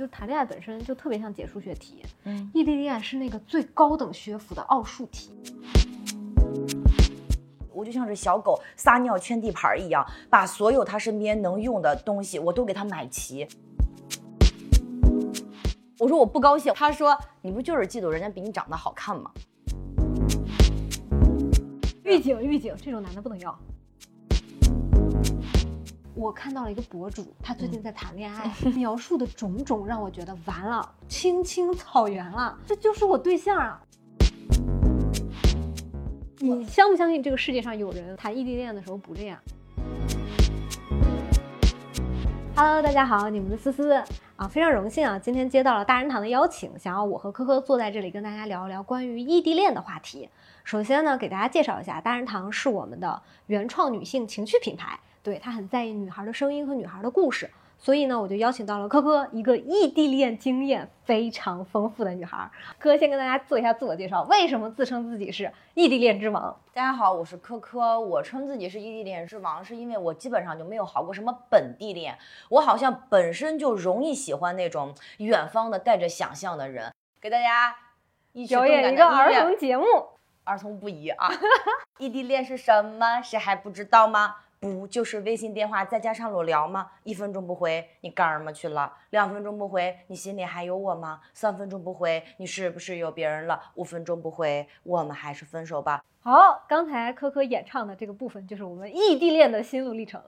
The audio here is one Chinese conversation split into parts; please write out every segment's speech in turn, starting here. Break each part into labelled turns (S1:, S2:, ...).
S1: 就谈恋爱本身就特别像解数学题，嗯，异地恋是那个最高等学府的奥数题。
S2: 我就像是小狗撒尿圈地盘一样，把所有他身边能用的东西我都给他买齐。我说我不高兴，他说你不就是嫉妒人家比你长得好看吗？
S1: 预警预警，这种男的不能要。我看到了一个博主，他最近在谈恋爱，描述的种种让我觉得完了，青青草原了，这就是我对象啊！你相不相信这个世界上有人谈异地恋的时候不这样？Hello，大家好，你们的思思啊，非常荣幸啊，今天接到了大人堂的邀请，想要我和科科坐在这里跟大家聊一聊关于异地恋的话题。首先呢，给大家介绍一下，大人堂是我们的原创女性情趣品牌。对他很在意女孩的声音和女孩的故事，所以呢，我就邀请到了科科，一个异地恋经验非常丰富的女孩。科先跟大家做一下自我介绍，为什么自称自己是异地恋之王？
S2: 大家好，我是科科，我称自己是异地恋之王，是因为我基本上就没有好过什么本地恋，我好像本身就容易喜欢那种远方的带着想象的人。给大家
S1: 表演一个儿童节目，
S2: 儿童不宜啊！异地恋是什么？谁还不知道吗？不就是微信电话再加上裸聊吗？一分钟不回，你干什么去了？两分钟不回，你心里还有我吗？三分钟不回，你是不是有别人了？五分钟不回，我们还是分手吧。
S1: 好，刚才科科演唱的这个部分就是我们异地恋的心路历程。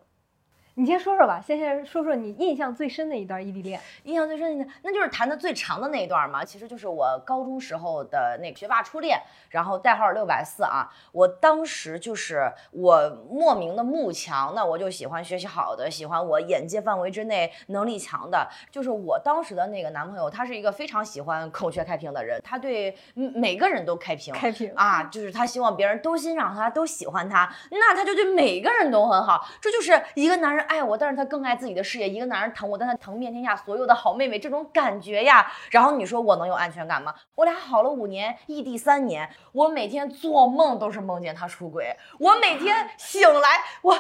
S1: 你先说说吧，先先说说你印象最深的一段异地恋。
S2: 印象最深的，那就是谈的最长的那一段嘛。其实就是我高中时候的那个学霸初恋，然后代号六百四啊。我当时就是我莫名的慕强，那我就喜欢学习好的，喜欢我眼界范围之内能力强的。就是我当时的那个男朋友，他是一个非常喜欢孔雀开屏的人，他对每个人都开屏，
S1: 开屏
S2: 啊，就是他希望别人都欣赏他，都喜欢他，那他就对每个人都很好。这就是一个男人。爱我，但是他更爱自己的事业。一个男人疼我，但他疼遍天下所有的好妹妹，这种感觉呀。然后你说我能有安全感吗？我俩好了五年，异地三年，我每天做梦都是梦见他出轨。我每天醒来，我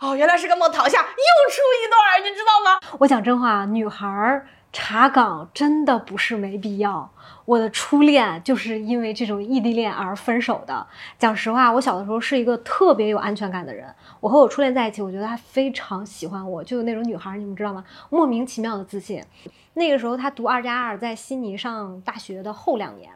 S2: 哦，原来是个梦，躺下又出一段，你知道吗？
S1: 我讲真话，女孩查岗真的不是没必要。我的初恋就是因为这种异地恋而分手的。讲实话，我小的时候是一个特别有安全感的人。我和我初恋在一起，我觉得他非常喜欢我，就有那种女孩，你们知道吗？莫名其妙的自信。那个时候他读二加二，在悉尼上大学的后两年。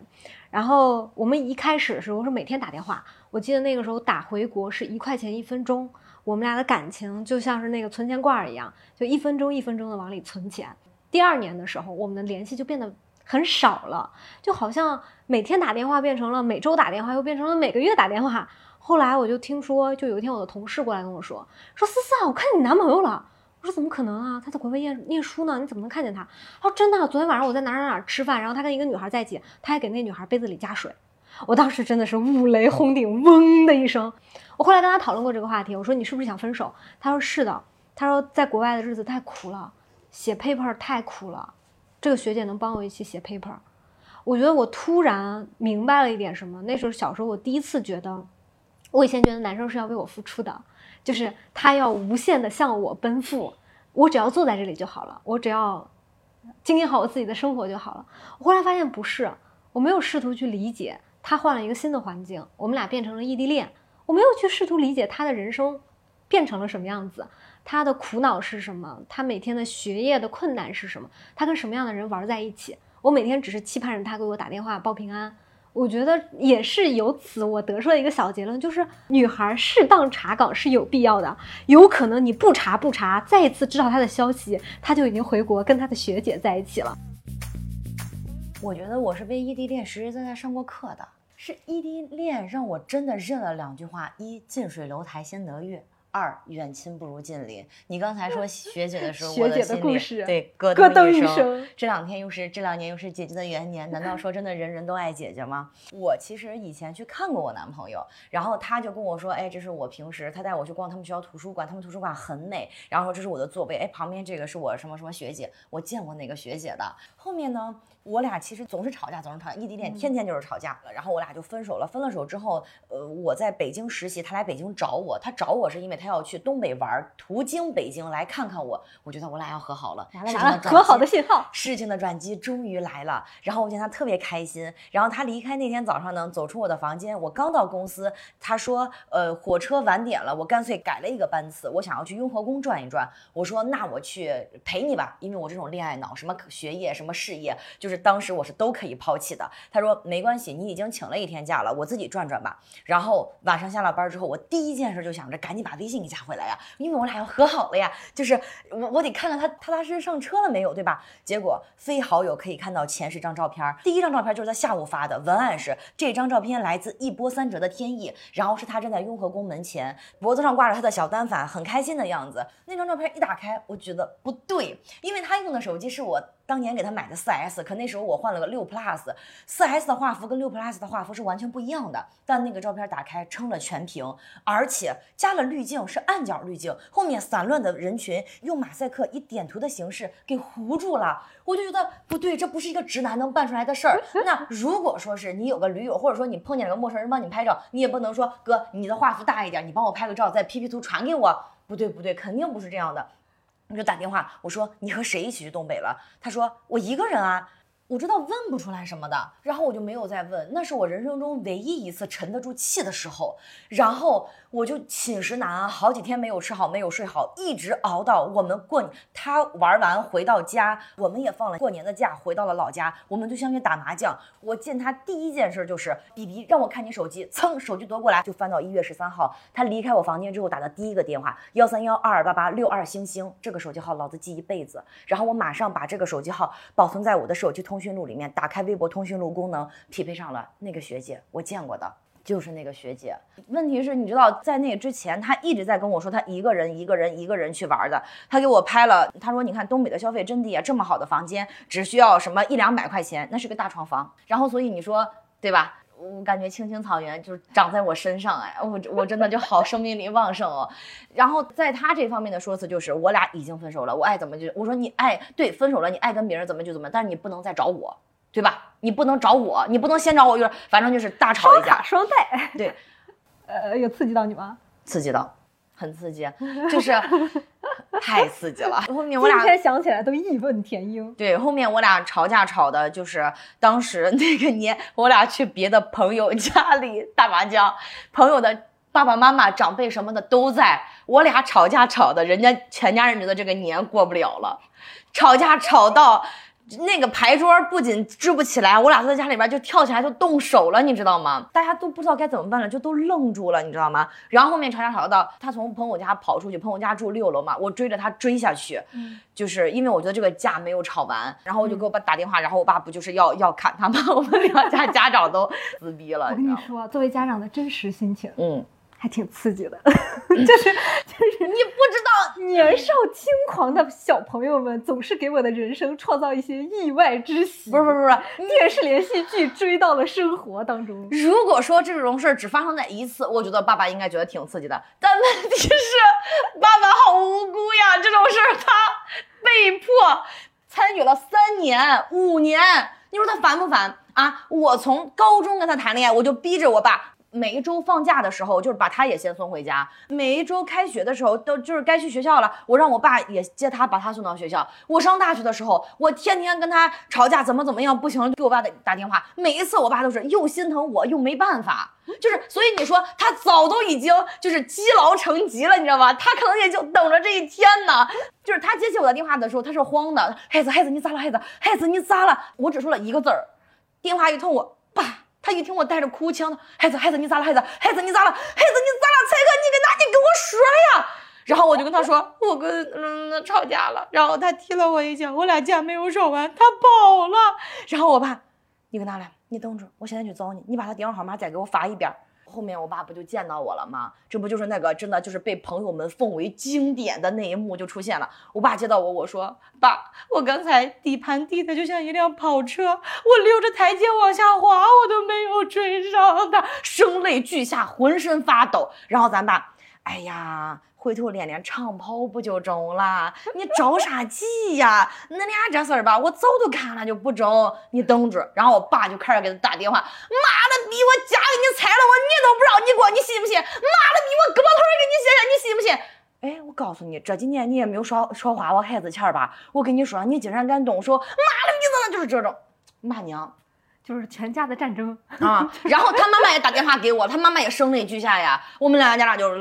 S1: 然后我们一开始的时候是每天打电话，我记得那个时候打回国是一块钱一分钟。我们俩的感情就像是那个存钱罐一样，就一分钟一分钟的往里存钱。第二年的时候，我们的联系就变得。很少了，就好像每天打电话变成了每周打电话，又变成了每个月打电话。后来我就听说，就有一天我的同事过来跟我说：“说思思啊，我看见你男朋友了。”我说：“怎么可能啊？他在国外念念书呢，你怎么能看见他？”他说：“真的，昨天晚上我在哪哪哪吃饭，然后他跟一个女孩在一起，他还给那女孩杯子里加水。”我当时真的是五雷轰顶，嗡的一声。我后来跟他讨论过这个话题，我说：“你是不是想分手？”他说：“是的。”他说：“在国外的日子太苦了，写 paper 太苦了。”这个学姐能帮我一起写 paper，我觉得我突然明白了一点什么。那时候小时候我第一次觉得，我以前觉得男生是要为我付出的，就是他要无限的向我奔赴，我只要坐在这里就好了，我只要经营好我自己的生活就好了。我后来发现不是，我没有试图去理解他换了一个新的环境，我们俩变成了异地恋，我没有去试图理解他的人生变成了什么样子。他的苦恼是什么？他每天的学业的困难是什么？他跟什么样的人玩在一起？我每天只是期盼着他给我打电话报平安。我觉得也是由此我得出了一个小结论，就是女孩适当查岗是有必要的。有可能你不查不查，再一次知道他的消息，他就已经回国跟他的学姐在一起了。
S2: 我觉得我是为异地恋实实在在上过课的，是异地恋让我真的认了两句话：一近水楼台先得月。二远亲不如近邻。你刚才说 学姐的时候，学姐
S1: 的
S2: 心
S1: 里
S2: 对
S1: 咯
S2: 噔
S1: 一
S2: 声。这两天又是这两年又是姐姐的元年，难道说真的人人都爱姐姐吗？我其实以前去看过我男朋友，然后他就跟我说，哎，这是我平时他带我去逛他们学校图书馆，他们图书馆很美。然后说这是我的座位，哎，旁边这个是我什么什么学姐，我见过哪个学姐的。后面呢？我俩其实总是吵架，总是吵架，异地恋天天就是吵架。然后我俩就分手了。分了手之后，呃，我在北京实习，他来北京找我。他找我是因为他他要去东北玩，途经北京来看看我。我觉得我俩要和好了，
S1: 完了完了，
S2: 事情的
S1: 和好的信号。
S2: 事情的转机终于来了，然后我见他特别开心。然后他离开那天早上呢，走出我的房间，我刚到公司，他说，呃，火车晚点了，我干脆改了一个班次，我想要去雍和宫转一转。我说，那我去陪你吧，因为我这种恋爱脑，什么学业，什么事业，就是当时我是都可以抛弃的。他说没关系，你已经请了一天假了，我自己转转吧。然后晚上下了班之后，我第一件事就想着赶紧把微信给加回来呀，因为我俩要和好了呀，就是我我得看看他踏踏实实上车了没有，对吧？结果非好友可以看到前十张照片，第一张照片就是他下午发的，文案是这张照片来自一波三折的天意，然后是他站在雍和宫门前，脖子上挂着他的小单反，很开心的样子。那张照片一打开，我觉得不对，因为他用的手机是我当年给他买的四 S，可那时候我换了个六 Plus，四 S 的画幅跟六 Plus 的画幅是完全不一样的。但那个照片打开撑了全屏，而且加了滤镜，是暗角滤镜，后面散乱的人群用马赛克以点图的形式给糊住了。我就觉得不对，这不是一个直男能办出来的事儿。那如果说是你有个驴友，或者说你碰见了个陌生人帮你拍照，你也不能说哥，你的画幅大一点，你帮我拍个照，再 P P 图传给我。不对不对，肯定不是这样的。我就打电话，我说你和谁一起去东北了？他说我一个人啊。我知道问不出来什么的，然后我就没有再问。那是我人生中唯一一次沉得住气的时候。然后我就寝食难安，好几天没有吃好，没有睡好，一直熬到我们过他玩完回到家，我们也放了过年的假，回到了老家，我们就相约打麻将。我见他第一件事就是，比比让我看你手机，噌，手机夺过来就翻到一月十三号，他离开我房间之后打的第一个电话，幺三幺二二八八六二星星，这个手机号老子记一辈子。然后我马上把这个手机号保存在我的手机通讯录里面，打开微博通讯录功能，匹配上了那个学姐，我见过的。就是那个学姐，问题是，你知道，在那之前，她一直在跟我说，她一个人、一个人、一个人去玩的。她给我拍了，她说：“你看东北的消费真低啊，这么好的房间，只需要什么一两百块钱，那是个大床房。然后，所以你说对吧？我感觉青青草原就是长在我身上，哎，我我真的就好生命力旺盛哦。然后在他这方面的说辞就是，我俩已经分手了，我爱怎么就我说你爱对分手了，你爱跟别人怎么就怎么，但是你不能再找我。”对吧？你不能找我，你不能先找我，就是反正就是大吵一架，
S1: 双待。
S2: 对，
S1: 呃，有刺激到你吗？
S2: 刺激到，很刺激，就是 太刺激了。后面我俩
S1: 今
S2: 俩
S1: 天想起来都义愤填膺。
S2: 对，后面我俩吵架吵的就是当时那个年，我俩去别的朋友家里打麻将，朋友的爸爸妈妈、长辈什么的都在，我俩吵架吵的，人家全家人觉得这个年过不了了，吵架吵到。那个牌桌不仅支不起来，我俩在家里边就跳起来就动手了，你知道吗？大家都不知道该怎么办了，就都愣住了，你知道吗？然后后面吵架吵到他从朋友家跑出去，朋友家住六楼嘛，我追着他追下去，就是因为我觉得这个架没有吵完，然后我就给我爸打电话，然后我爸不就是要要砍他吗？我们两家家长都撕逼了，
S1: 我？跟你说，作为家长的真实心情
S2: 嗯，
S1: 还挺刺激的，就是就是
S2: 你不知道，
S1: 年少轻狂的小朋友们总是给我的人生创造一些意外之喜。
S2: 不是不是不是，
S1: 电视连续剧追到了生活当中。
S2: 如果说这种事儿只发生在一次，我觉得爸爸应该觉得挺刺激的。但问题是，爸爸好无辜呀！这种事儿他被迫参与了三年、五年，你说他烦不烦啊？我从高中跟他谈恋爱，我就逼着我爸。每一周放假的时候，就是把他也先送回家；每一周开学的时候，都就是该去学校了，我让我爸也接他，把他送到学校。我上大学的时候，我天天跟他吵架，怎么怎么样，不行，给我爸打打电话。每一次我爸都是又心疼我，又没办法，就是所以你说他早都已经就是积劳成疾了，你知道吗？他可能也就等着这一天呢。就是他接起我的电话的时候，他是慌的，孩子，孩子，你咋了？孩子，孩子，你咋了？我只说了一个字儿，电话一通，我爸。他一听我带着哭腔的，孩子，孩子，你咋了？孩子，孩子，你咋了？孩子，你咋了？蔡哥，你跟哪？你跟我说呀！然后我就跟他说，我跟嗯吵架了。然后他踢了我一脚，我俩架没有吵完，他跑了。然后我爸，你搁哪来？你等着，我现在去找你。你把他电话号码再给我发一遍。后面我爸不就见到我了吗？这不就是那个真的就是被朋友们奉为经典的那一幕就出现了。我爸接到我，我说爸，我刚才底盘低的就像一辆跑车，我溜着台阶往下滑，我都没有追上他，声泪俱下，浑身发抖。然后咱爸，哎呀。回头练练长跑不就中了？你着啥急呀？恁俩这事儿吧，我早都看了就不中，你等着。然后我爸就开始给他打电话，妈的逼，我家给你拆了，我你都不让你过，你信不信？妈的逼，我胳膊腿给你卸下，你信不信？哎，我告诉你，这几年你也没有少少花我孩子钱吧？我跟你说，你竟然敢动手，妈的逼，怎么就是这种？骂娘。
S1: 就是全家的战争
S2: 啊！然后他妈妈也打电话给我，他妈妈也声泪俱下呀。我们两家俩就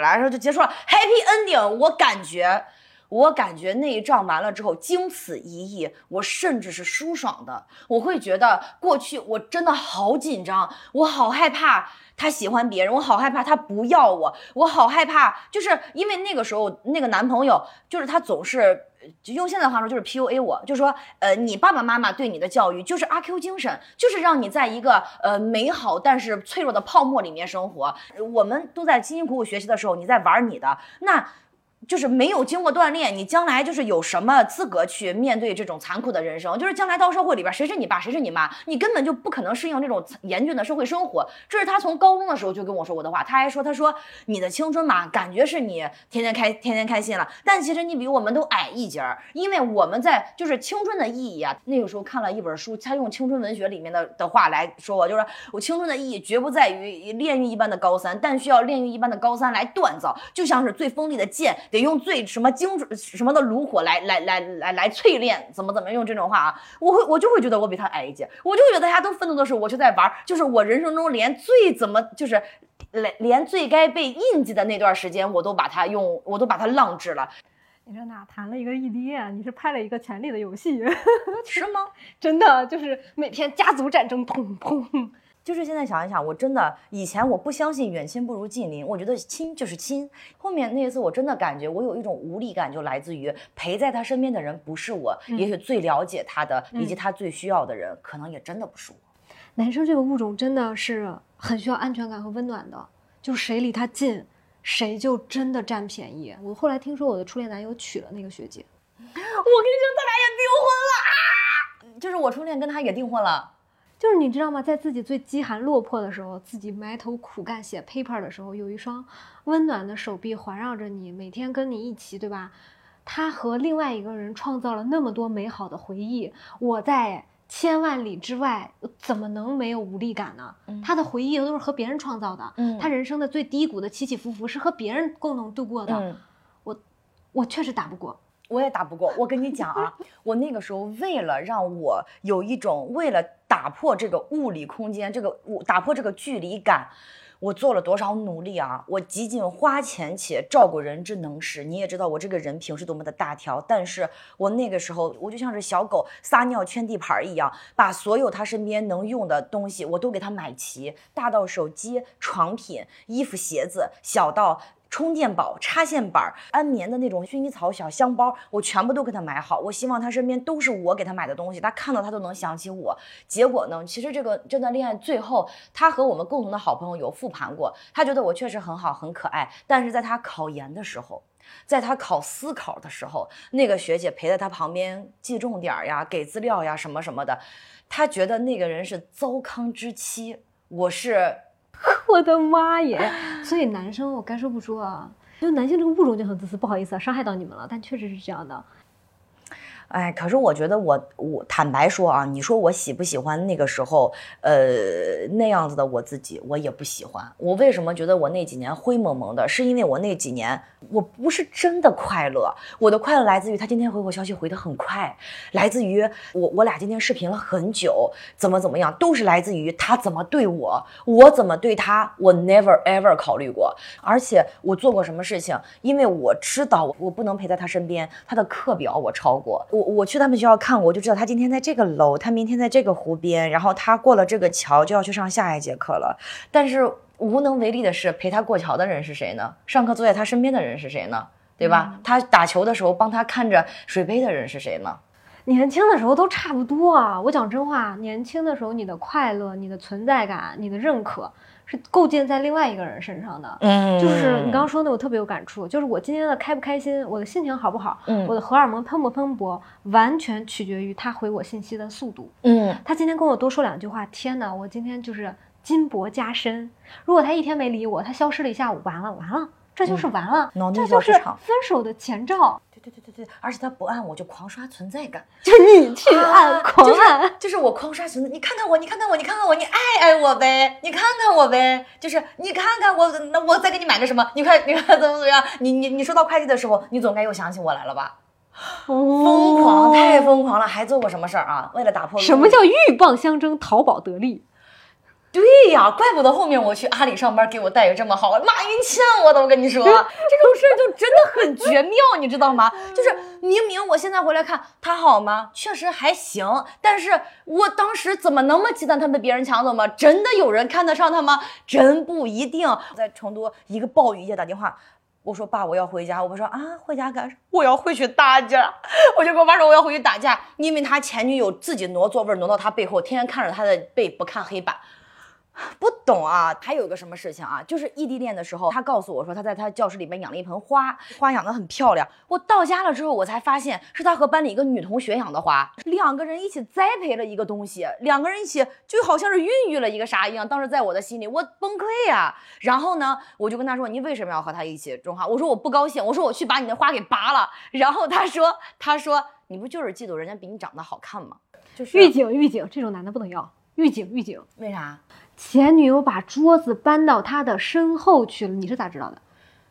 S2: 来说就结束了，Happy Ending。我感觉，我感觉那一仗完了之后，经此一役，我甚至是舒爽的。我会觉得过去我真的好紧张，我好害怕。他喜欢别人，我好害怕他不要我，我好害怕，就是因为那个时候那个男朋友，就是他总是就用现在话说就是 PUA 我，就说呃你爸爸妈妈对你的教育就是阿 Q 精神，就是让你在一个呃美好但是脆弱的泡沫里面生活。我们都在辛辛苦苦学习的时候，你在玩你的那。就是没有经过锻炼，你将来就是有什么资格去面对这种残酷的人生？就是将来到社会里边，谁是你爸，谁是你妈，你根本就不可能适应这种严峻的社会生活。这是他从高中的时候就跟我说过的话。他还说，他说你的青春嘛，感觉是你天天开天天开心了，但其实你比我们都矮一截儿，因为我们在就是青春的意义啊。那个时候看了一本书，他用青春文学里面的的话来说我，就是我青春的意义绝不在于炼狱一般的高三，但需要炼狱一般的高三来锻造，就像是最锋利的剑。得用最什么精准什么的炉火来来来来来淬炼，怎么怎么用这种话啊？我会我就会觉得我比他矮一截，我就会觉得大家都奋斗的时候，我就在玩，就是我人生中连最怎么就是连连最该被印记的那段时间，我都把它用，我都把它浪掷了。
S1: 你这哪谈了一个异地恋？你是拍了一个权力的游戏，
S2: 是吗？
S1: 真的就是每天家族战争，砰砰。
S2: 就是现在想一想，我真的以前我不相信远亲不如近邻，我觉得亲就是亲。后面那一次，我真的感觉我有一种无力感，就来自于陪在他身边的人不是我，也许最了解他的以及他最需要的人，可能也真的不是我。
S1: 男生这个物种真的是很需要安全感和温暖的，就谁离他近，谁就真的占便宜。我后来听说我的初恋男友娶了那个学姐，
S2: 我跟你说，他俩也订婚了啊！就是我初恋跟他也订婚了。
S1: 就是你知道吗？在自己最饥寒落魄的时候，自己埋头苦干写 paper 的时候，有一双温暖的手臂环绕着你，每天跟你一起，对吧？他和另外一个人创造了那么多美好的回忆，我在千万里之外，怎么能没有无力感呢？他的回忆都是和别人创造的，他人生的最低谷的起起伏伏是和别人共同度过的，我，我确实打不过。
S2: 我也打不过。我跟你讲啊，我那个时候为了让我有一种，为了打破这个物理空间，这个物打破这个距离感，我做了多少努力啊！我极尽花钱且照顾人之能事。你也知道我这个人平时多么的大条，但是我那个时候我就像是小狗撒尿圈地盘一样，把所有他身边能用的东西我都给他买齐，大到手机、床品、衣服、鞋子，小到。充电宝、插线板、安眠的那种薰衣草小香包，我全部都给他买好。我希望他身边都是我给他买的东西，他看到他都能想起我。结果呢，其实这个这段恋爱最后，他和我们共同的好朋友有复盘过，他觉得我确实很好，很可爱。但是在他考研的时候，在他考司考的时候，那个学姐陪在他旁边记重点呀、给资料呀什么什么的，他觉得那个人是糟糠之妻，我是。
S1: 我的妈耶！所以男生，我该说不说啊？就男性这个物种就很自私，不好意思啊，伤害到你们了，但确实是这样的。
S2: 哎，可是我觉得我我坦白说啊，你说我喜不喜欢那个时候，呃那样子的我自己，我也不喜欢。我为什么觉得我那几年灰蒙蒙的？是因为我那几年我不是真的快乐，我的快乐来自于他今天回我消息回的很快，来自于我我俩今天视频了很久，怎么怎么样，都是来自于他怎么对我，我怎么对他，我 never ever 考虑过。而且我做过什么事情，因为我知道我不能陪在他身边，他的课表我超过。我去他们学校看，我就知道他今天在这个楼，他明天在这个湖边，然后他过了这个桥就要去上下一节课了。但是无能为力的是，陪他过桥的人是谁呢？上课坐在他身边的人是谁呢？对吧？他打球的时候帮他看着水杯的人是谁呢？
S1: 年轻的时候都差不多啊！我讲真话，年轻的时候你的快乐、你的存在感、你的认可。是构建在另外一个人身上的，嗯，就是你刚刚说的，我特别有感触。就是我今天的开不开心，我的心情好不好，嗯，我的荷尔蒙喷不喷薄，完全取决于他回我信息的速度，嗯，他今天跟我多说两句话，天哪，我今天就是金箔加身。如果他一天没理我，他消失了一下午，完了完了，这就是完了，这就是分手的前兆，
S2: 对对对对对，而且他不按我就狂刷存在感，
S1: 就你去按、
S2: 啊
S1: 狂按。
S2: 就是我狂刷存在，你看看我，你看看我，你看看我，你爱爱我呗，你看看我呗，就是你看看我，那我再给你买个什么？你看你看怎么怎么样？你你你收到快递的时候，你总该又想起我来了吧？疯狂，太疯狂了！还做过什么事儿啊？为了打破
S1: 什么叫鹬蚌相争，淘宝得利？
S2: 对呀，怪不得后面我去阿里上班给我待遇这么好，马云欠我的，我跟你说，这种事儿就真的很绝妙，你知道吗？就是明明我现在回来看他好吗？确实还行，但是我当时怎么那么忌惮他被别人抢走吗？真的有人看得上他吗？真不一定。在成都一个暴雨夜打电话。我说爸，我要回家。我爸说啊，回家干啥？我要回去打架。我就跟我爸说我要回去打架，因为他前女友自己挪座位挪到他背后，天天看着他的背不看黑板。不懂啊，还有个什么事情啊？就是异地恋的时候，他告诉我说他在他教室里面养了一盆花，花养得很漂亮。我到家了之后，我才发现是他和班里一个女同学养的花，两个人一起栽培了一个东西，两个人一起就好像是孕育了一个啥一样。当时在我的心里，我崩溃呀、然后呢，我就跟他说：“你为什么要和他一起种花？”我说：“我不高兴。”我说：“我去把你的花给拔了。”然后他说：“他说你不就是嫉妒人家比你长得好看吗？”就是
S1: 预警，预警，这种男的不能要。预警，预警，
S2: 为啥？
S1: 前女友把桌子搬到他的身后去了，你是咋知道的？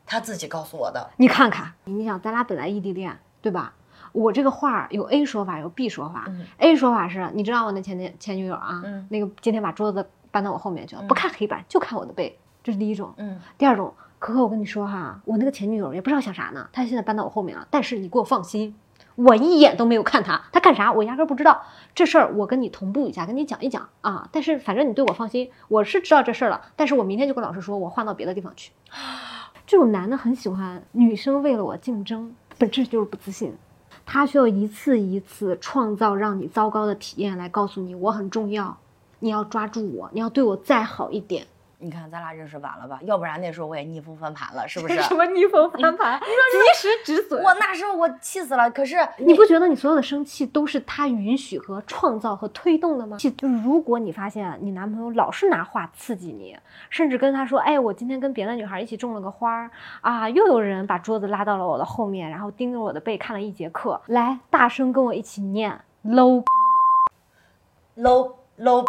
S2: 他自己告诉我的。
S1: 你看看，你想，咱俩本来异地恋，对吧？我这个话有 A 说法，有 B 说法。
S2: 嗯
S1: A 说法是，你知道我那前前前女友啊，
S2: 嗯
S1: 那个今天把桌子搬到我后面去了，
S2: 嗯
S1: 不看黑板，就看我的背，这是第一种。
S2: 嗯
S1: 第二种，可可，我跟你说哈，我那个前女友也不知道想啥呢，她现在搬到我后面了，但是你给我放心，我一眼都没有看他，他干啥我压根儿不知道。这事儿我跟你同步一下，跟你讲一讲啊。但是反正你对我放心，我是知道这事儿了，但是我明天就跟老师说，我换到别的地方去。这种男的很喜欢女生为了我竞争，本质就是不自信。他需要一次一次创造让你糟糕的体验来告诉你我很重要，你要抓住我，你要对我再好一点。
S2: 你看咱俩认识晚了吧？要不然那时候我也逆风翻盘了，是不是？
S1: 什么逆风翻盘？你说及时止损。
S2: 我那时候我气死了，可是
S1: 你不觉得你所有的生气都是他允许和创造和推动的吗？就是如果你发现你男朋友老是拿话刺激你，甚至跟他说：“哎，我今天跟别的女孩一起种了个花儿啊，又有人把桌子拉到了我的后面，然后盯着我的背看了一节课。”来，大声跟我一起念 low。
S2: low low 啊！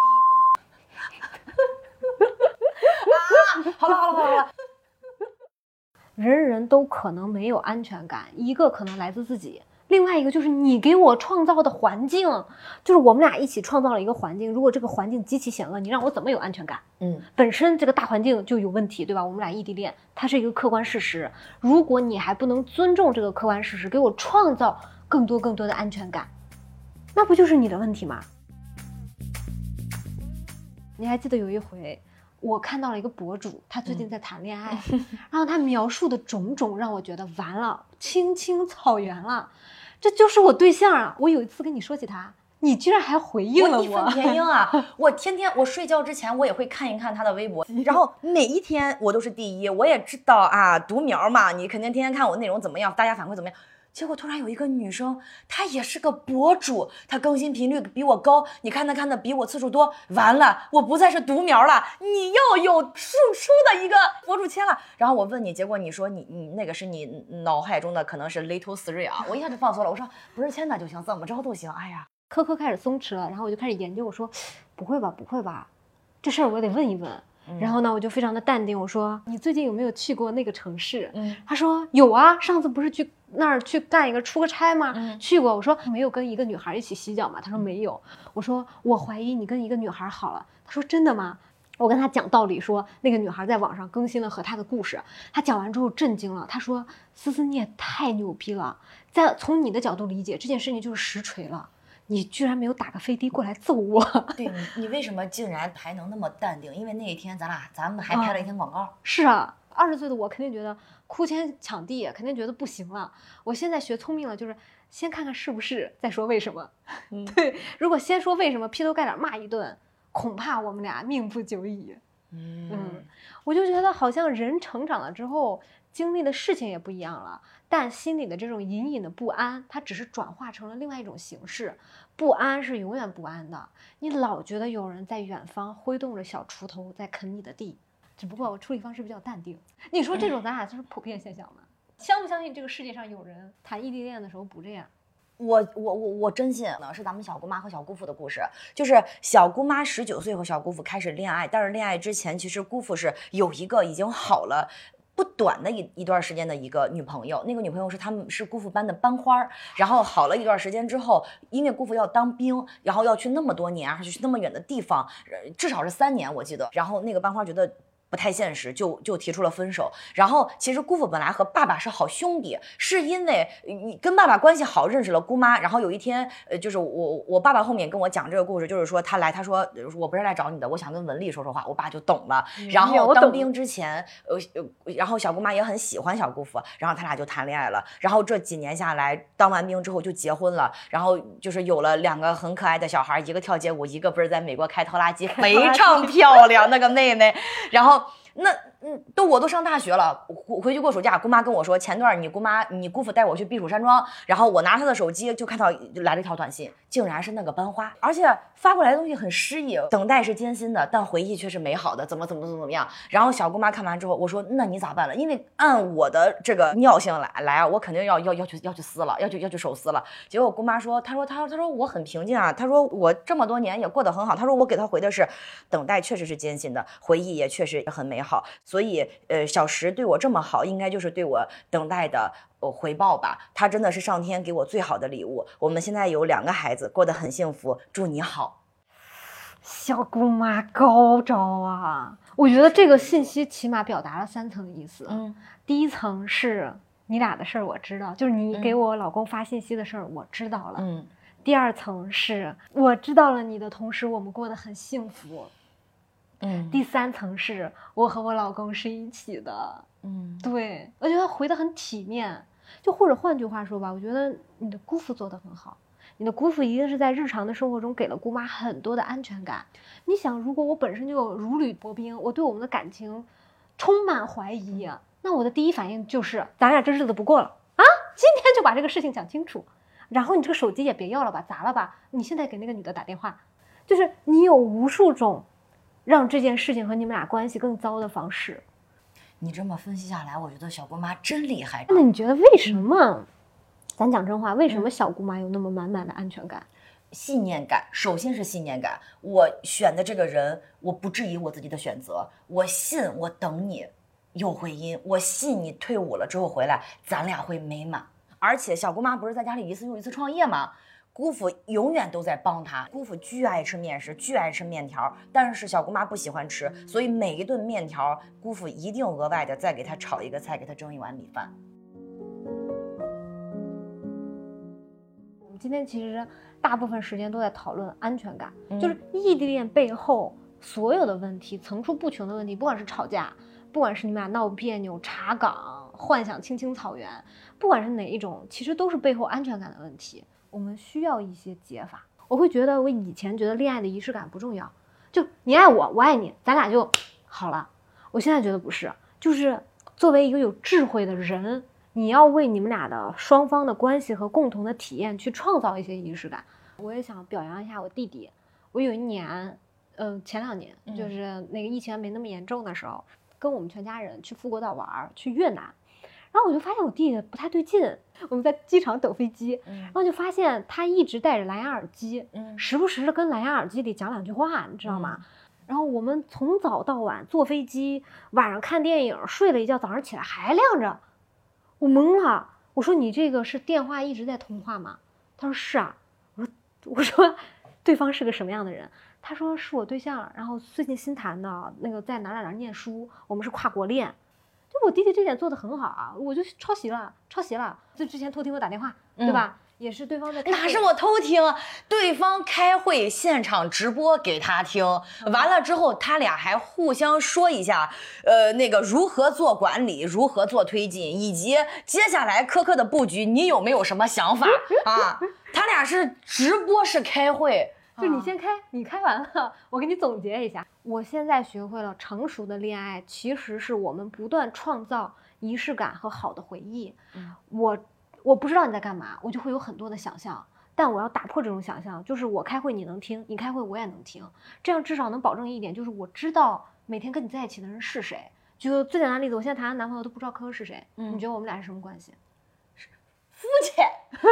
S2: 好了好了好了好了，
S1: 人人都可能没有安全感，一个可能来自自己，另外一个就是你给我创造的环境，就是我们俩一起创造了一个环境。如果这个环境极其险恶，你让我怎么有安全感？
S2: 嗯，
S1: 本身这个大环境就有问题，对吧？我们俩异地恋，它是一个客观事实。如果你还不能尊重这个客观事实，给我创造更多更多的安全感，那不就是你的问题吗？你还记得有一回，我看到了一个博主，他最近在谈恋爱，然后他描述的种种让我觉得完了，青青草原了，这就是我对象啊！我有一次跟你说起他，你居然还回应了
S2: 我义愤
S1: 我，
S2: 填膺啊！我天天我睡觉之前我也会看一看他的微博，然后每一天我都是第一。我也知道啊，独苗嘛，你肯定天天看我内容怎么样，大家反馈怎么样。结果突然有一个女生，她也是个博主，她更新频率比我高，你看她看的比我次数多。完了，我不再是独苗了，你要有输出的一个博主签了。然后我问你，结果你说你你那个是你脑海中的可能是 little three 啊，我一下就放松了。我说不是签的就行，怎么着都行。哎呀，
S1: 科科开始松弛了，然后我就开始研究，我说不会吧，不会吧，这事儿我得问一问。然后呢，我就非常的淡定，我说你最近有没有去过那个城市？
S2: 嗯
S1: 他说有啊，上次不是去那儿去干一个出个差吗？
S2: 嗯
S1: 去过。我说没有跟一个女孩一起洗脚吗？他说没有。我说我怀疑你跟一个女孩好了。他说真的吗？我跟他讲道理说，那个女孩在网上更新了和他的故事。他讲完之后震惊了，他说：“思思你也太牛逼了，在从你的角度理解这件事情就是实锤了，你居然没有打个飞的过来揍我。”
S2: 对你，你为什么竟然还能那么淡定？因为那一天咱俩咱们还拍了一天广告。
S1: 是啊，二十岁的我肯定觉得哭天抢地，肯定觉得不行了。我现在学聪明了，就是先看看是不是，再说为什么。
S2: 嗯
S1: 对，如果先说为什么，劈头盖脸骂一顿，恐怕我们俩命不久矣。
S2: 嗯
S1: 嗯我就觉得好像人成长了之后，经历的事情也不一样了，但心里的这种隐隐的不安，它只是转化成了另外一种形式。不安是永远不安的，你老觉得有人在远方挥动着小锄头在啃你的地，只不过我处理方式比较淡定。你说这种咱俩就是普遍现象吗？相不相信这个世界上有人谈异地恋的时候不这样？
S2: 我我我我真信呢，是咱们小姑妈和小姑父的故事。就是小姑妈十九岁和小姑父开始恋爱，但是恋爱之前，其实姑父是有一个已经好了不短的一一段时间的一个女朋友。那个女朋友是他们是姑父班的班花儿，然后好了一段时间之后，因为姑父要当兵，然后要去那么多年，而且去那么远的地方，呃至少是三年，我记得。然后那个班花觉得。不太现实，就就提出了分手。然后其实姑父本来和爸爸是好兄弟，是因为你跟爸爸关系好，认识了姑妈。然后有一天，呃，就是我我爸爸后面跟我讲这个故事，就是说他来，他说呃我不是来找你的，我想跟文丽说说话。我爸就懂了。然后当兵之前，呃呃，然后小姑妈也很喜欢小姑父，然后他俩就谈恋爱了。然后这几年下来，当完兵之后就结婚了，然后就是有了两个很可爱的小孩，一个跳街舞，一个不是在美国开拖拉机，非常漂亮那个妹妹。然后那嗯，都我都上大学了，回回去过暑假，姑妈跟我说，前段你姑妈你姑父带我去避暑山庄，然后我拿他的手机就看到来了一条短信，竟然是那个班花，而且发过来的东西很诗意，等待是艰辛的，但回忆却是美好的，怎么怎么怎么怎么样。然后小姑妈看完之后，我说那你咋办了？因为按我的这个尿性来来啊，我肯定要要要去要去撕了，要去要去手撕了。结果姑妈说，她说她她说我很平静啊，她说我这么多年也过得很好，她说我给她回的是，等待确实是艰辛的，回忆也确实很美好，所以呃小石对我这么好，应该就是对我等待的。呃，回报吧，他真的是上天给我最好的礼物。我们现在有两个孩子，过得很幸福。祝你好，
S1: 小姑妈高招啊！我觉得这个信息起码表达了三层意思。
S2: 嗯，
S1: 第一层是你俩的事儿我知道，就是你给我老公发信息的事儿我知道了。
S2: 嗯
S1: 第二层是我知道了你的同时，我们过得很幸福。
S2: 嗯
S1: 第三层是我和我老公是一起的。
S2: 嗯
S1: 对，我觉得回的很体面。就或者换句话说吧，我觉得你的姑父做得很好。你的姑父一定是在日常的生活中给了姑妈很多的安全感。你想，如果我本身就有如履薄冰，我对我们的感情充满怀疑，那我的第一反应就是，咱俩这日子不过了啊！今天就把这个事情讲清楚，然后你这个手机也别要了吧，砸了吧？你现在给那个女的打电话，就是你有无数种让这件事情和你们俩关系更糟的方式。
S2: 你这么分析下来，我觉得小姑妈真厉害。
S1: 那你觉得为什么？咱讲真话，为什么小姑妈有那么满满的安全感？
S2: 信念感，首先是信念感。我选的这个人，我不质疑我自己的选择，我信，我等你有回音，我信你退伍了之后回来，咱俩会美满。而且小姑妈不是在家里一次又一次创业吗？姑父永远都在帮他。姑父巨爱吃面食，巨爱吃面条，但是小姑妈不喜欢吃，所以每一顿面条，姑父一定额外的再给他炒一个菜，给他蒸一碗米饭。
S1: 我们今天其实大部分时间都在讨论安全感，
S2: 嗯
S1: 就是异地恋背后所有的问题，层出不穷的问题，不管是吵架，不管是你们俩闹别扭、查岗、幻想青青草原，不管是哪一种，其实都是背后安全感的问题。我们需要一些解法。我会觉得，我以前觉得恋爱的仪式感不重要，就你爱我，我爱你，咱俩就好了。我现在觉得不是，就是作为一个有智慧的人，你要为你们俩的双方的关系和共同的体验去创造一些仪式感。我也想表扬一下我弟弟。我有一年，嗯、前两年
S2: 嗯
S1: 就是那个疫情没那么严重的时候，跟我们全家人去富国岛玩儿，去越南。然后我就发现我弟弟不太对劲，我们在机场等飞机，
S2: 嗯
S1: 然后就发现他一直戴着蓝牙耳机，
S2: 嗯
S1: 时不时的跟蓝牙耳机里讲两句话，你知道吗？然后我们从早到晚坐飞机，晚上看电影，睡了一觉，早上起来还亮着，我懵了。我说你这个是电话一直在通话吗？他说是啊。我说我说对方是个什么样的人？他说是我对象，然后最近新谈的，那个在哪哪哪念书，我们是跨国恋。就我弟弟这点做的很好啊，我就抄袭了，抄袭了。就之前偷听我打电话，对吧？也是对方在
S2: 哪是我偷听？对方开会现场直播给他听，完了之后他俩还互相说一下，呃，那个如何做管理，如何做推进，以及接下来科科的布局，你有没有什么想法啊？他俩是直播式开会，
S1: 就你先开，你开完了，我给你总结一下。我现在学会了，成熟的恋爱其实是我们不断创造仪式感和好的回忆。
S2: 嗯
S1: 我我不知道你在干嘛，我就会有很多的想象，但我要打破这种想象，就是我开会你能听，你开会我也能听，这样至少能保证一点，就是我知道每天跟你在一起的人是谁。举个最简单的例子，我现在谈的男朋友都不知道科科是谁，
S2: 嗯
S1: 你觉得我们俩是什么关系？
S2: 肤浅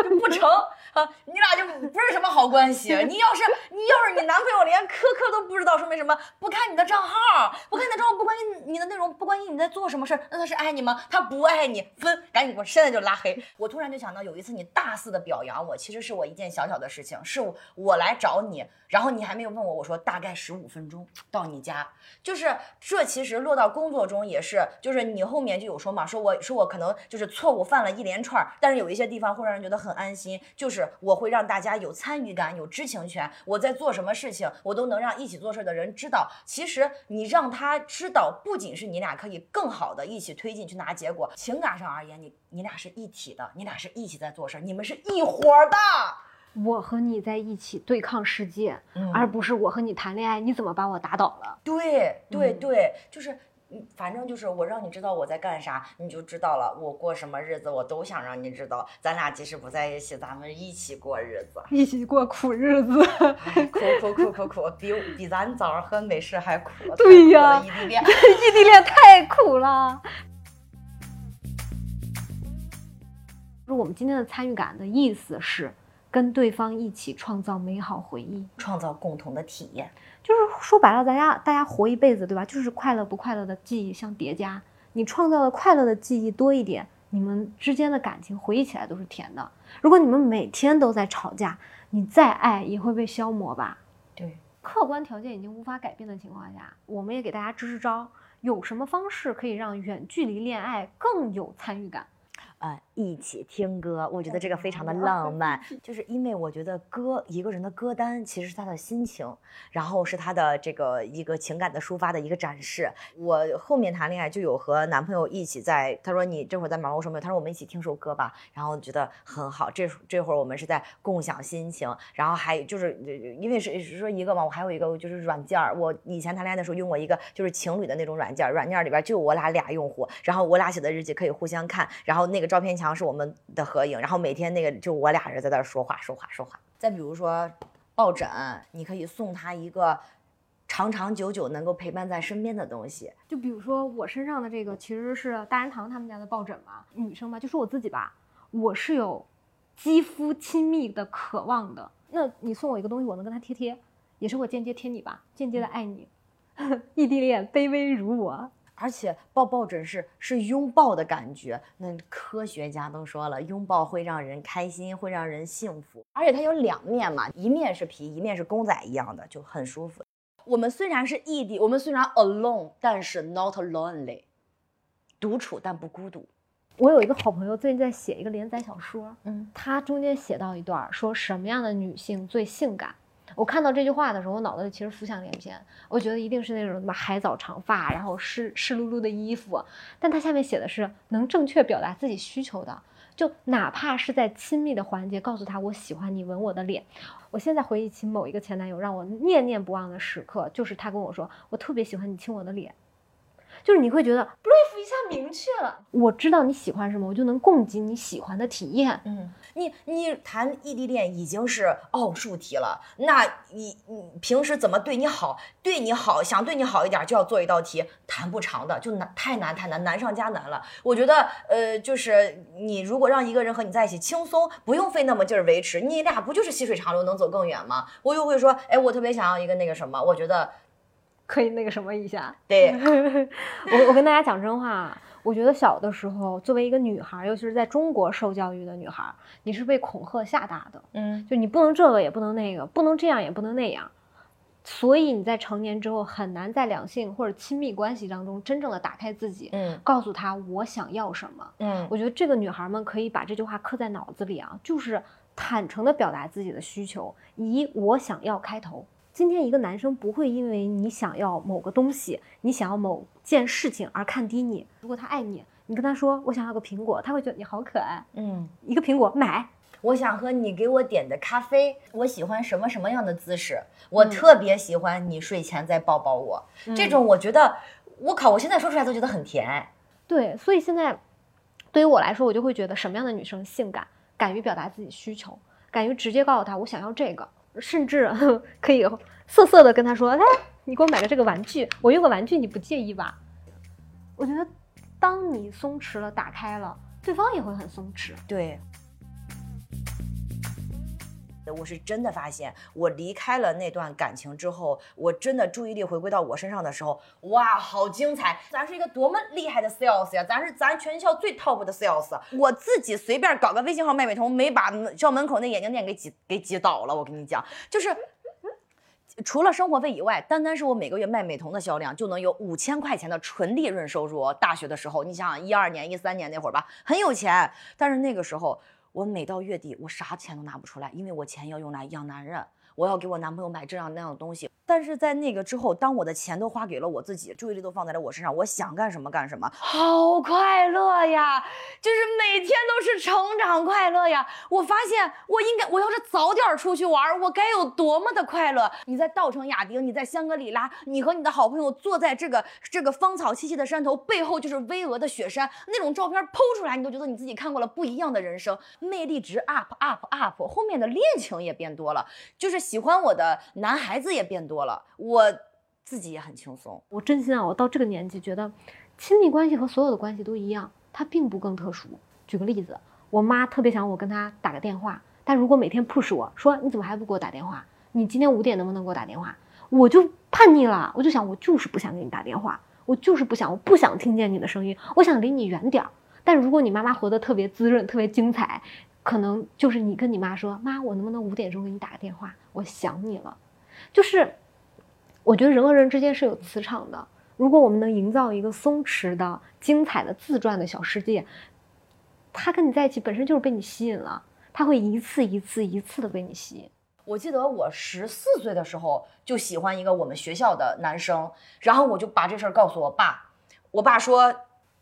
S2: 就不成啊！你俩就不是什么好关系。你要是你要是你男朋友连科科都不知道，说明什么？不看你的账号，不看你的账号，不关心你的内容，不关心你在做什么事儿，那他是爱你吗？他不爱你，分，赶紧给我现在就拉黑。我突然就想到，有一次你大肆的表扬我，其实是我一件小小的事情，是我我来找你，然后你还没有问我，我说大概十五分钟到你家，就是这其实落到工作中也是，就是你后面就有说嘛，说我说我可能就是错误犯了一连串，但是有一些地方会让人觉得很安心，就是我会让大家有参与感、有知情权，我在做什么事情，我都能让一起做事的人知道。其实你让他知道，不仅是你俩可以更好的一起推进去拿结果，情感上而言，你你俩是一体的，你俩是一起在做事儿，你们是一伙儿的。
S1: 我和你在一起对抗世界，
S2: 嗯
S1: 而不是我和你谈恋爱，你怎么把我打倒了？
S2: 对对
S1: 嗯
S2: 对，就是。嗯反正就是我让你知道我在干啥，你就知道了。我过什么日子，我都想让你知道。咱俩即使不在一起，咱们一起过日子。
S1: 一起过苦日子。
S2: 哎苦苦苦苦苦，比比咱早上喝美式还苦。
S1: 对呀
S2: 异地恋。
S1: 异地恋太苦了。就是我们今天的参与感的意思是跟对方一起创造美好回忆，
S2: 创造共同的体验。
S1: 就是说白了，大家大家活一辈子，对吧？就是快乐不快乐的记忆相叠加，你创造的快乐的记忆多一点，你们之间的感情回忆起来都是甜的。如果你们每天都在吵架，你再爱也会被消磨吧。
S2: 对，
S1: 客观条件已经无法改变的情况下，我们也给大家支支招，有什么方式可以让远距离恋爱更有参与感？
S2: 呃，一起听歌，我觉得这个非常的浪漫，就是因为我觉得歌一个人的歌单其实是他的心情，然后是他的这个一个情感的抒发的一个展示。我后面谈恋爱就有和男朋友一起在，他说你这会儿在忙，我说没有，他说我们一起听首歌吧，然后觉得很好。这这会儿我们是在共享心情，然后还就是呃因为是是说一个嘛，我还有一个就是软件儿，我以前谈恋爱的时候用过一个就是情侣的那种软件儿，软件儿里边就我俩俩用户，然后我俩写的日记可以互相看，然后那个照片墙是我们的合影，然后每天那个就我俩人在那儿说话说话说话。再比如说抱枕，你可以送他一个长长久久能够陪伴在身边的东西。
S1: 就比如说我身上的这个其实是大人堂他们家的抱枕嘛，女生嘛，就说我自己吧，我是有肌肤亲密的渴望的。那你送我一个东西，我能跟他贴贴，也是我间接贴你吧，间接的爱你。异地恋卑微如我，
S2: 而且抱抱枕是是拥抱的感觉，那科学家都说了，拥抱会让人开心，会让人幸福。而且它有两面嘛，一面是皮，一面是公仔一样的，就很舒服。我们虽然是异地，我们虽然 alone，但是 not lonely，独处但不孤独。
S1: 我有一个好朋友最近在写一个连载小说，
S2: 嗯，
S1: 他中间写到一段儿说什么样的女性最性感。我看到这句话的时候，我脑子里其实浮想联翩，我觉得一定是那种什么海藻长发，然后湿湿漉漉的衣服。但他下面写的是能正确表达自己需求的，就哪怕是在亲密的环节，告诉他我喜欢你吻我的脸。我现在回忆起某一个前男友让我念念不忘的时刻，就是他跟我说我特别喜欢你亲我的脸。就是你会觉得 brief 一下明确了，我知道你喜欢什么，我就能供给你喜欢的体验。
S2: 嗯，你你谈异地恋已经是奥数题了，那你你平时怎么对你好？对你好，想对你好一点，就要做一道题，谈不长的，就难太难太难，难上加难了。我觉得，呃，就是你如果让一个人和你在一起轻松，不用费那么劲儿维持，你俩不就是细水长流，能走更远吗？我又会说，哎，我特别想要一个那个什么，我觉得
S1: 可以那个什么一下。
S2: 对，
S1: 我我跟大家讲真话，我觉得小的时候，作为一个女孩，尤其是在中国受教育的女孩，你是被恐吓吓大的，
S2: 嗯，
S1: 就你不能这个，也不能那个，不能这样，也不能那样。所以你在成年之后，很难在两性或者亲密关系当中真正的打开自己，
S2: 嗯
S1: 告诉他我想要什么。
S2: 嗯
S1: 我觉得这个女孩们可以把这句话刻在脑子里啊，就是坦诚的表达自己的需求，以我想要开头。今天一个男生不会因为你想要某个东西，你想要某件事情而看低你。如果他爱你，你跟他说我想要个苹果，他会觉得你好可爱，
S2: 嗯。
S1: 一个苹果买。
S2: 我想喝你给我点的咖啡，我喜欢什么什么样的姿势，我特别喜欢你睡前再抱抱我，这种我觉得，我靠，我现在说出来都觉得很甜。
S1: 对，所以现在对于我来说，我就会觉得什么样的女生性感，敢于表达自己需求，敢于直接告诉他我想要这个，甚至 可以色色的跟他说，哎你给我买个这个玩具，我用个玩具你不介意吧？我觉得，当你松弛了，打开了，对方也会很松弛。
S2: 对。我是真的发现，我离开了那段感情之后，我真的注意力回归到我身上的时候，哇，好精彩！咱是一个多么厉害的 sales 呀！咱是咱全校最 top 的 sales。我自己随便搞个微信号卖美瞳，没把校门口那眼镜店给挤给挤倒了。我跟你讲，就是除了生活费以外，单单是我每个月卖美瞳的销量，就能有五千块钱的纯利润收入。大学的时候，你想想一二年、一三年那会儿吧，很有钱。但是那个时候。我每到月底，我啥钱都拿不出来，因为我钱要用来养男人，我要给我男朋友买这样那样的东西。但是在那个之后，当我的钱都花给了我自己，注意力都放在了我身上，我想干什么干什么，好快乐呀！就是每天都是成长快乐呀！我发现我应该，我要是早点出去玩，我该有多么的快乐！你在稻城亚丁，你在香格里拉，你和你的好朋友坐在这个这个芳草萋萋的山头，背后就是巍峨的雪山，那种照片剖出来，你都觉得你自己看过了不一样的人生，魅力值 up up up，后面的恋情也变多了，就是喜欢我的男孩子也变多。了，我自己也很轻松。
S1: 我真心啊，我到这个年纪，觉得亲密关系和所有的关系都一样，它并不更特殊。举个例子，我妈特别想我跟她打个电话，但如果每天 push 我说你怎么还不给我打电话？你今天五点能不能给我打电话？我就叛逆了，我就想我就是不想给你打电话，我就是不想，我不想听见你的声音，我想离你远点儿。但如果你妈妈活得特别滋润、特别精彩，可能就是你跟你妈说，妈，我能不能五点钟给你打个电话？我想你了，就是。我觉得人和人之间是有磁场的。如果我们能营造一个松弛的、精彩的自转的小世界，他跟你在一起本身就是被你吸引了，他会一次一次一次的被你吸引。
S2: 我记得我十四岁的时候就喜欢一个我们学校的男生，然后我就把这事儿告诉我爸。我爸说：“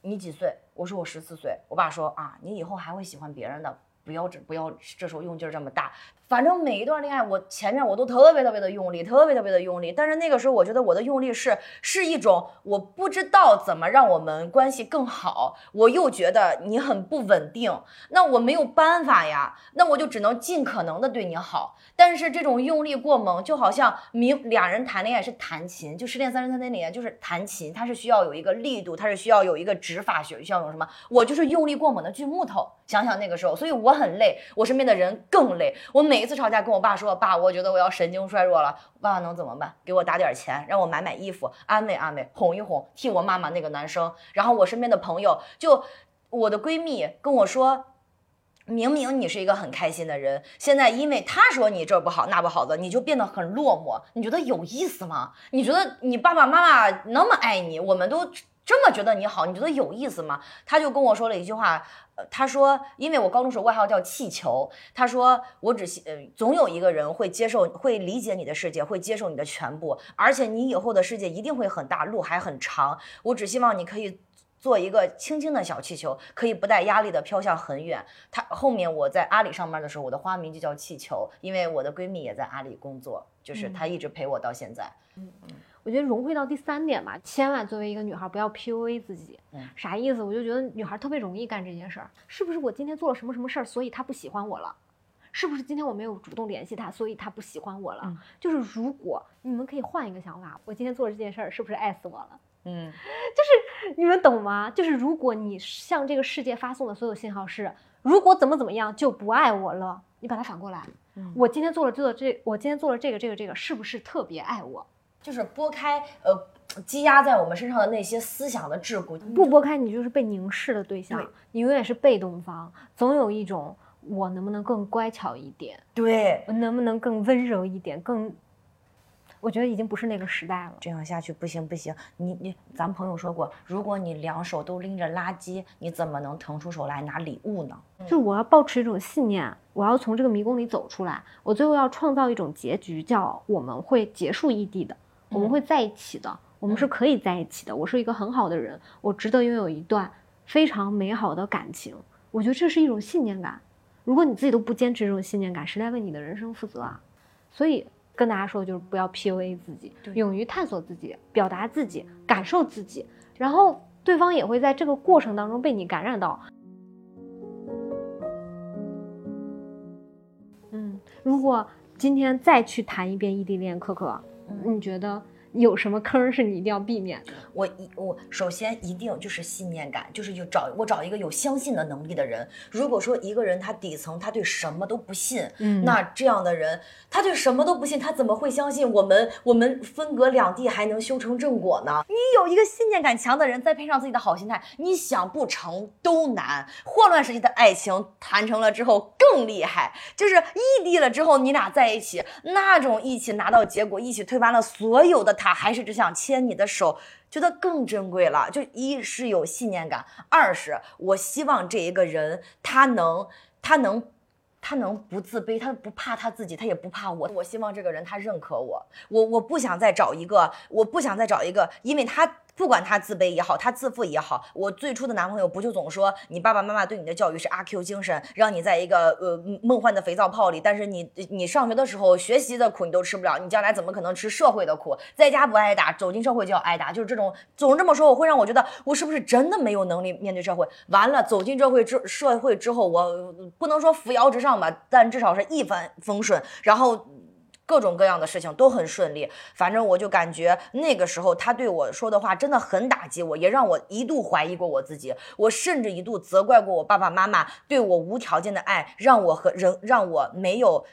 S2: 你几岁？”我说：“我十四岁。”我爸说：“啊，你以后还会喜欢别人的，不要这不要这时候用劲这么大。”反正每一段恋爱，我前面我都特别特别的用力，特别特别的用力。但是那个时候，我觉得我的用力是是一种我不知道怎么让我们关系更好，我又觉得你很不稳定，那我没有办法呀，那我就只能尽可能的对你好。但是这种用力过猛，就好像明两人谈恋爱是弹琴，就失恋三十三天里就是弹琴，它是需要有一个力度，它是需要有一个指法学，需要有什么？我就是用力过猛的锯木头。想想那个时候，所以我很累，我身边的人更累，我每。一次吵架跟我爸说，爸，我觉得我要神经衰弱了。爸爸能怎么办？给我打点钱，让我买买衣服，安慰安慰，哄一哄，替我骂骂那个男生。然后我身边的朋友，就我的闺蜜跟我说，明明你是一个很开心的人，现在因为他说你这不好那不好的，你就变得很落寞。你觉得有意思吗？你觉得你爸爸妈妈那么爱你，我们都。这么觉得你好，你觉得有意思吗？他就跟我说了一句话，他说，因为我高中时候外号叫气球，他说我只希，呃，总有一个人会接受，会理解你的世界，会接受你的全部，而且你以后的世界一定会很大，路还很长。我只希望你可以做一个轻轻的小气球，可以不带压力的飘向很远。他后面我在阿里上班的时候，我的花名就叫气球，因为我的闺蜜也在阿里工作，就是她一直陪我到现在。嗯
S1: 嗯。我觉得融汇到第三点吧，千万作为一个女孩不要 PUA 自己。啥意思？我就觉得女孩特别容易干这件事儿。是不是我今天做了什么什么事儿，所以他不喜欢我了？是不是今天我没有主动联系他，所以他不喜欢我了？就是如果你们可以换一个想法，我今天做了这件事儿，是不是爱死我了？嗯，就是你们懂吗？就是如果你向这个世界发送的所有信号是，如果怎么怎么样就不爱我了，你把它反过来，我今天做了这这，我今天做了这个这个这个，是不是特别爱我？
S2: 就是拨开呃积压在我们身上的那些思想的桎梏，
S1: 不拨开你就是被凝视的对象，你永远是被动方，总有一种我能不能更乖巧一点，
S2: 对
S1: 我能不能更温柔一点，更，我觉得已经不是那个时代了，
S2: 这样下去不行不行，你你咱们朋友说过，如果你两手都拎着垃圾，你怎么能腾出手来拿礼物呢？
S1: 就我要保持一种信念，我要从这个迷宫里走出来，我最后要创造一种结局，叫我们会结束异地的。我们会在一起的，我们是可以在一起的。我是一个很好的人，我值得拥有一段非常美好的感情。我觉得这是一种信念感。如果你自己都不坚持这种信念感，谁来为你的人生负责啊？所以跟大家说，就是不要 PUA 自己，勇于探索自己，表达自己，感受自己，然后对方也会在这个过程当中被你感染到。嗯，如果今天再去谈一遍异地恋，可可。你觉得有什么坑是你一定要避免的？
S2: 我一我首先一定就是信念感，就是有找我找一个有相信的能力的人。如果说一个人他底层他对什么都不信，
S1: 嗯
S2: 那这样的人他对什么都不信，他怎么会相信我们我们分隔两地还能修成正果呢？你有一个信念感强的人，再配上自己的好心态，你想不成都难。霍乱时期的爱情谈成了之后更厉害，就是异地了之后，你俩在一起那种一起拿到结果，一起推翻了所有的他，还是只想牵你的手。觉得更珍贵了，就一是有信念感，二是我希望这一个人他能他能他能不自卑，他不怕他自己，他也不怕我。我希望这个人他认可我，我我不想再找一个，我不想再找一个，因为他不管他自卑也好，他自负也好，我最初的男朋友不就总说你爸爸妈妈对你的教育是阿 Q 精神，让你在一个呃梦幻的肥皂泡里，但是你你上学的时候学习的苦你都吃不了，你将来怎么可能吃社会的苦？在家不挨打，走进社会就要挨打，就是这种总是这么说，我会让我觉得我是不是真的没有能力面对社会？完了，走进社会之社会之后，我不能说扶摇直上吧，但至少是一帆风顺，然后。各种各样的事情都很顺利，反正我就感觉那个时候他对我说的话真的很打击我，也让我一度怀疑过我自己。我甚至一度责怪过我爸爸妈妈对我无条件的爱，让我和人让我没有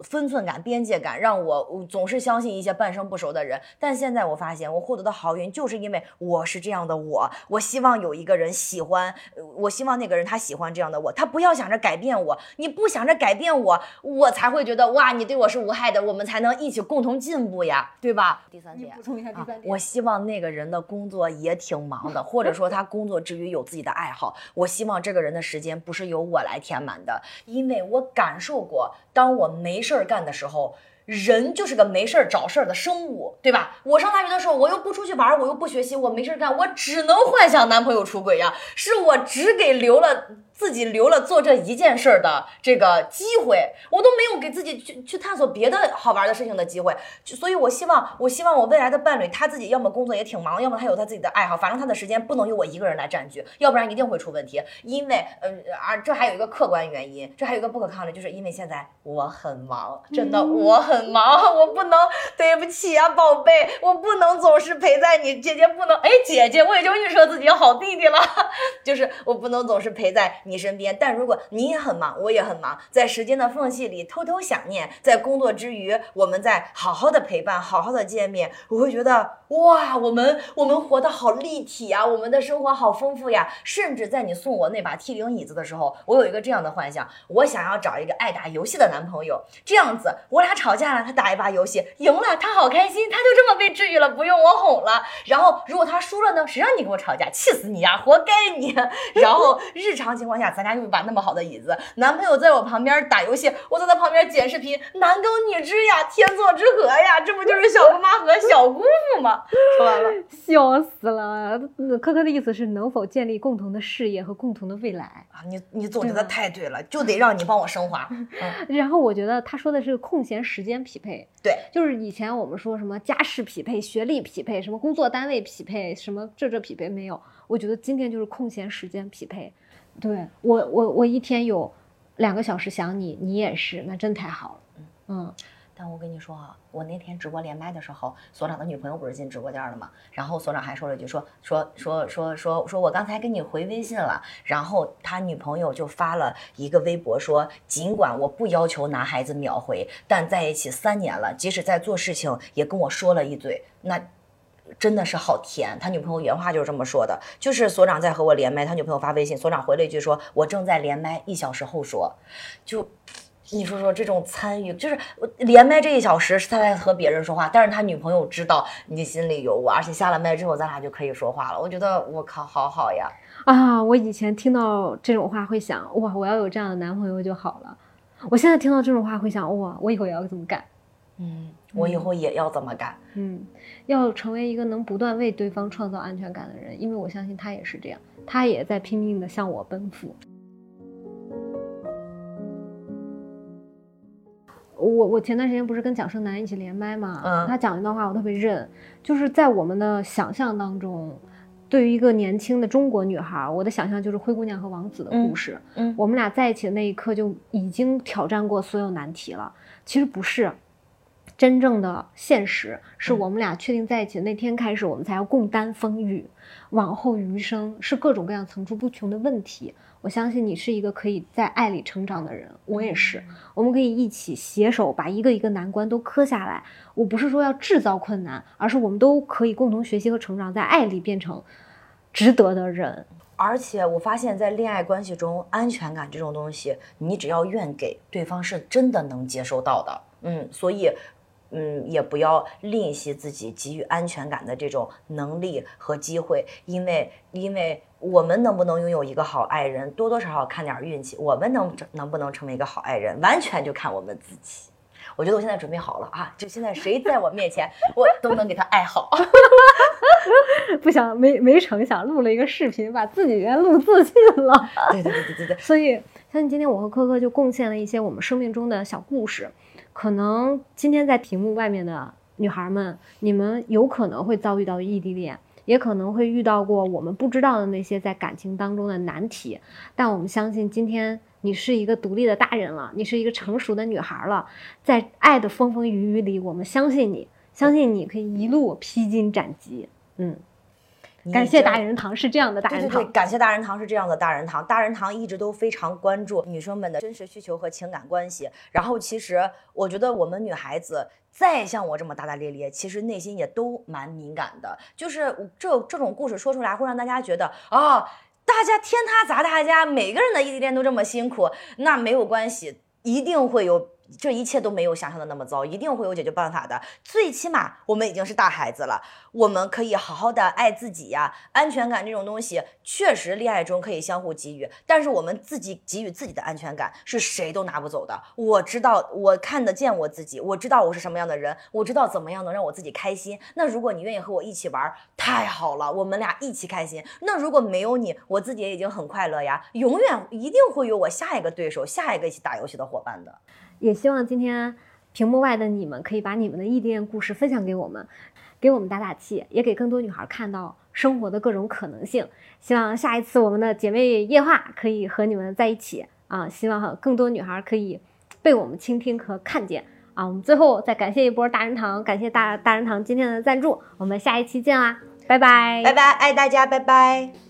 S2: 分寸感、边界感，让我总是相信一些半生不熟的人。但现在我发现，我获得的好运就是因为我是这样的我。我希望有一个人喜欢，我希望那个人他喜欢这样的我，他不要想着改变我。你不想着改变我，我才会觉得哇，你对我是无害的，我们才能一起共同进步呀，对吧？第三点，
S1: 充一下
S2: 啊，我希望那个人的工作也挺忙的，或者说他工作之余有自己的爱好。我希望这个人的时间不是由我来填满的，因为我感受过，当我没事儿干的时候。人就是个没事儿找事儿的生物，对吧？我上大学的时候，我又不出去玩儿，我又不学习，我没事儿干，我只能幻想男朋友出轨呀。是我只给留了自己留了做这一件事儿的这个机会，我都没有给自己去去探索别的好玩的事情的机会。所以，我希望，我希望我未来的伴侣他自己要么工作也挺忙，要么他有他自己的爱好，反正他的时间不能由我一个人来占据，要不然一定会出问题。因为，嗯啊，这还有一个客观原因，这还有一个不可抗力，就是因为现在我很忙，真的我很忙，我不能，对不起啊，宝贝，我不能总是陪在你，姐姐不能，哎，姐姐，我也就预设自己好弟弟了，就是我不能总是陪在你身边。但如果你也很忙，我也很忙，在时间的缝隙里偷偷想念，在工作之余，我们再好好的陪伴，好好的见面，我会觉得哇，我们我们活得好立体呀，我们的生活好丰富呀。甚至在你送我那把 T 零椅子的时候，我有一个这样的幻想，我想要找一个爱打游戏的男朋友，这样子我俩吵架了，他打一把游戏赢了，他好开心，他就这么被治愈了，不用我哄了。然后如果他输了呢，谁让你跟我吵架，气死你呀，活该你。然后日常情况下，咱俩用一把那么好的椅子，男朋友在我旁边打游戏，我坐在他旁边剪视频，男耕女织呀，天作之合呀，这不就是小姑妈和小姑父吗？说完了。
S1: 笑死了！那科科的意思是能否建立共同的事业和共同的未来？
S2: 啊，你你总结的太对了，就得让你帮我升华。嗯，
S1: 然后我觉得他说的是空闲时间匹配，
S2: 对，
S1: 就是以前我们说什么家世匹配、学历匹配、什么工作单位匹配、什么这这匹配没有，我觉得今天就是空闲时间匹配。对我我我一天有两个小时想你，你也是，那真太好了。嗯，
S2: 但我跟你说啊，我那天直播连麦的时候，所长的女朋友不是进直播间了吗？然后所长还说了一句说说说说说说我刚才跟你回微信了，然后他女朋友就发了一个微博说，尽管我不要求男孩子秒回，但在一起三年了，即使在做事情也跟我说了一嘴，那。真的是好甜，他女朋友原话就是这么说的，就是所长在和我连麦，他女朋友发微信，所长回了一句说：“我正在连麦，一小时后说。”就你说说这种参与，就是我连麦这一小时是他在和别人说话，但是他女朋友知道你心里有我，而且下了麦之后咱俩就可以说话了。我觉得我靠，好好呀！
S1: 啊，我以前听到这种话会想，哇，我要有这样的男朋友就好了。我现在听到这种话会想，哇，我以后也要这么干。
S2: 嗯，我以后也要这么干。
S1: 嗯，要成为一个能不断为对方创造安全感的人，因为我相信他也是这样，他也在拼命的向我奔赴。我我前段时间不是跟蒋胜男一起连麦嘛，
S2: 嗯
S1: 他讲一段话我特别认，就是在我们的想象当中，对于一个年轻的中国女孩，我的想象就是灰姑娘和王子的故事。
S2: 嗯
S1: 我们俩在一起的那一刻就已经挑战过所有难题了。其实不是，真正的现实是我们俩确定在一起的那天开始，我们才要共担风雨，往后余生是各种各样层出不穷的问题。我相信你是一个可以在爱里成长的人，我也是。我们可以一起携手把一个一个难关都磕下来。我不是说要制造困难，而是我们都可以共同学习和成长，在爱里变成值得的人。
S2: 而且我发现，在恋爱关系中，安全感这种东西，你只要愿给，对方是真的能接收到的。嗯，所以，嗯，也不要吝惜自己给予安全感的这种能力和机会，因为，因为我们能不能拥有一个好爱人，多多少少看点运气。我们能能不能成为一个好爱人，完全就看我们自己。我觉得我现在准备好了啊！就现在谁在我面前，我都能给他爱好。
S1: 不想没没成想录了一个视频，把自己给录自信了。
S2: 对对对对对对。
S1: 所以相信今天我和科科就贡献了一些我们生命中的小故事。可能今天在屏幕外面的女孩们，你们有可能会遭遇到异地恋，也可能会遇到过我们不知道的那些在感情当中的难题。但我们相信今天。你是一个独立的大人了，你是一个成熟的女孩了，在爱的风风雨雨里，我们相信你，相信你可以一路披荆斩棘。嗯，感谢大人堂是这样的大人堂，
S2: 感谢大人堂是这样的大人堂。大人堂一直都非常关注女生们的真实需求和情感关系。然后，其实我觉得我们女孩子再像我这么大大咧咧，其实内心也都蛮敏感的。就是这这种故事说出来，会让大家觉得啊。大家天塌砸大家，每个人的异地恋都这么辛苦，那没有关系，一定会有。这一切都没有想象的那么糟，一定会有解决办法的。最起码我们已经是大孩子了，我们可以好好的爱自己呀。安全感这种东西，确实恋爱中可以相互给予，但是我们自己给予自己的安全感是谁都拿不走的。我知道，我看得见我自己，我知道我是什么样的人，我知道怎么样能让我自己开心。那如果你愿意和我一起玩，太好了，我们俩一起开心。那如果没有你，我自己也已经很快乐呀。永远一定会有我下一个对手，下一个一起打游戏的伙伴的。
S1: 也希望今天屏幕外的你们可以把你们的异地恋故事分享给我们，给我们打打气，也给更多女孩看到生活的各种可能性。希望下一次我们的姐妹夜话可以和你们在一起啊！希望更多女孩可以被我们倾听和看见啊！我们最后再感谢一波大人堂，感谢大大人堂今天的赞助，我们下一期见啦，拜拜，
S2: 拜拜，爱大家，拜拜。